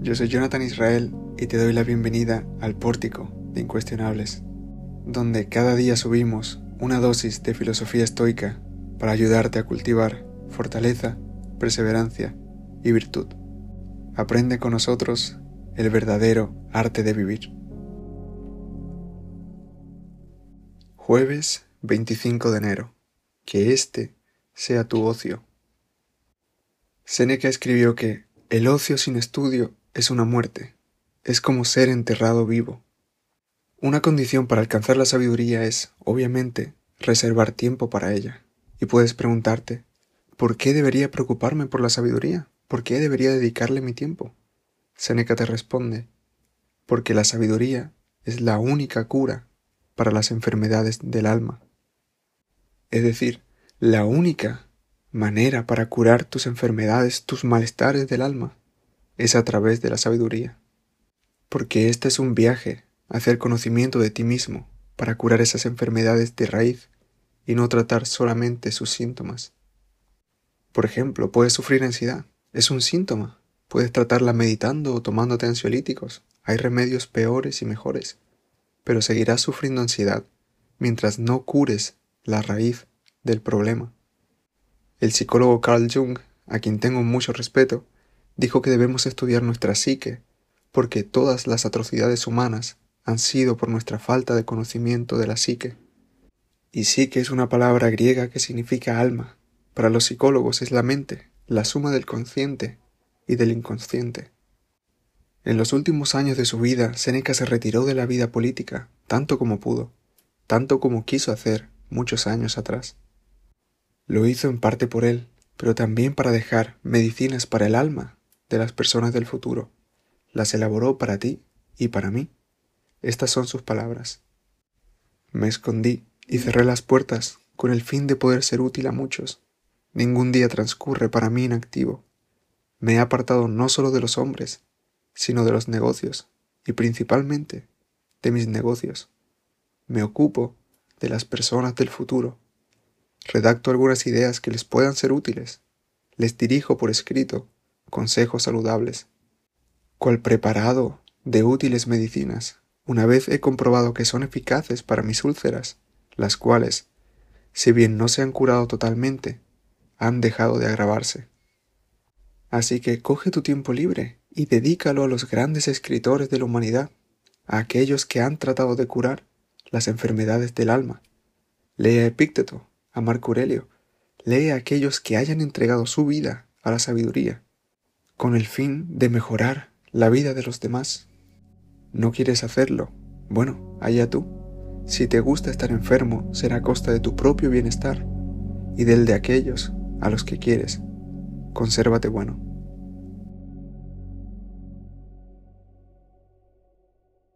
yo soy Jonathan Israel y te doy la bienvenida al Pórtico de Incuestionables, donde cada día subimos una dosis de filosofía estoica para ayudarte a cultivar fortaleza, perseverancia y virtud. Aprende con nosotros el verdadero arte de vivir. Jueves 25 de enero. Que este sea tu ocio. Seneca escribió que el ocio sin estudio es una muerte, es como ser enterrado vivo. Una condición para alcanzar la sabiduría es, obviamente, reservar tiempo para ella. Y puedes preguntarte, ¿por qué debería preocuparme por la sabiduría? ¿Por qué debería dedicarle mi tiempo? Seneca te responde, porque la sabiduría es la única cura para las enfermedades del alma. Es decir, la única manera para curar tus enfermedades, tus malestares del alma, es a través de la sabiduría. Porque este es un viaje hacia el conocimiento de ti mismo para curar esas enfermedades de raíz y no tratar solamente sus síntomas. Por ejemplo, puedes sufrir ansiedad, es un síntoma. Puedes tratarla meditando o tomándote ansiolíticos. Hay remedios peores y mejores pero seguirás sufriendo ansiedad mientras no cures la raíz del problema. El psicólogo Carl Jung, a quien tengo mucho respeto, dijo que debemos estudiar nuestra psique porque todas las atrocidades humanas han sido por nuestra falta de conocimiento de la psique. Y psique es una palabra griega que significa alma. Para los psicólogos es la mente, la suma del consciente y del inconsciente. En los últimos años de su vida, Séneca se retiró de la vida política, tanto como pudo, tanto como quiso hacer muchos años atrás. Lo hizo en parte por él, pero también para dejar medicinas para el alma de las personas del futuro. Las elaboró para ti y para mí. Estas son sus palabras. Me escondí y cerré las puertas con el fin de poder ser útil a muchos. Ningún día transcurre para mí inactivo. Me he apartado no solo de los hombres, sino de los negocios, y principalmente de mis negocios. Me ocupo de las personas del futuro. Redacto algunas ideas que les puedan ser útiles. Les dirijo por escrito consejos saludables. Cual preparado de útiles medicinas, una vez he comprobado que son eficaces para mis úlceras, las cuales, si bien no se han curado totalmente, han dejado de agravarse. Así que coge tu tiempo libre y dedícalo a los grandes escritores de la humanidad, a aquellos que han tratado de curar las enfermedades del alma. Lee a Epícteto, a Marco Aurelio, lee a aquellos que hayan entregado su vida a la sabiduría, con el fin de mejorar la vida de los demás. ¿No quieres hacerlo? Bueno, allá tú. Si te gusta estar enfermo, será a costa de tu propio bienestar y del de aquellos a los que quieres. Consérvate bueno.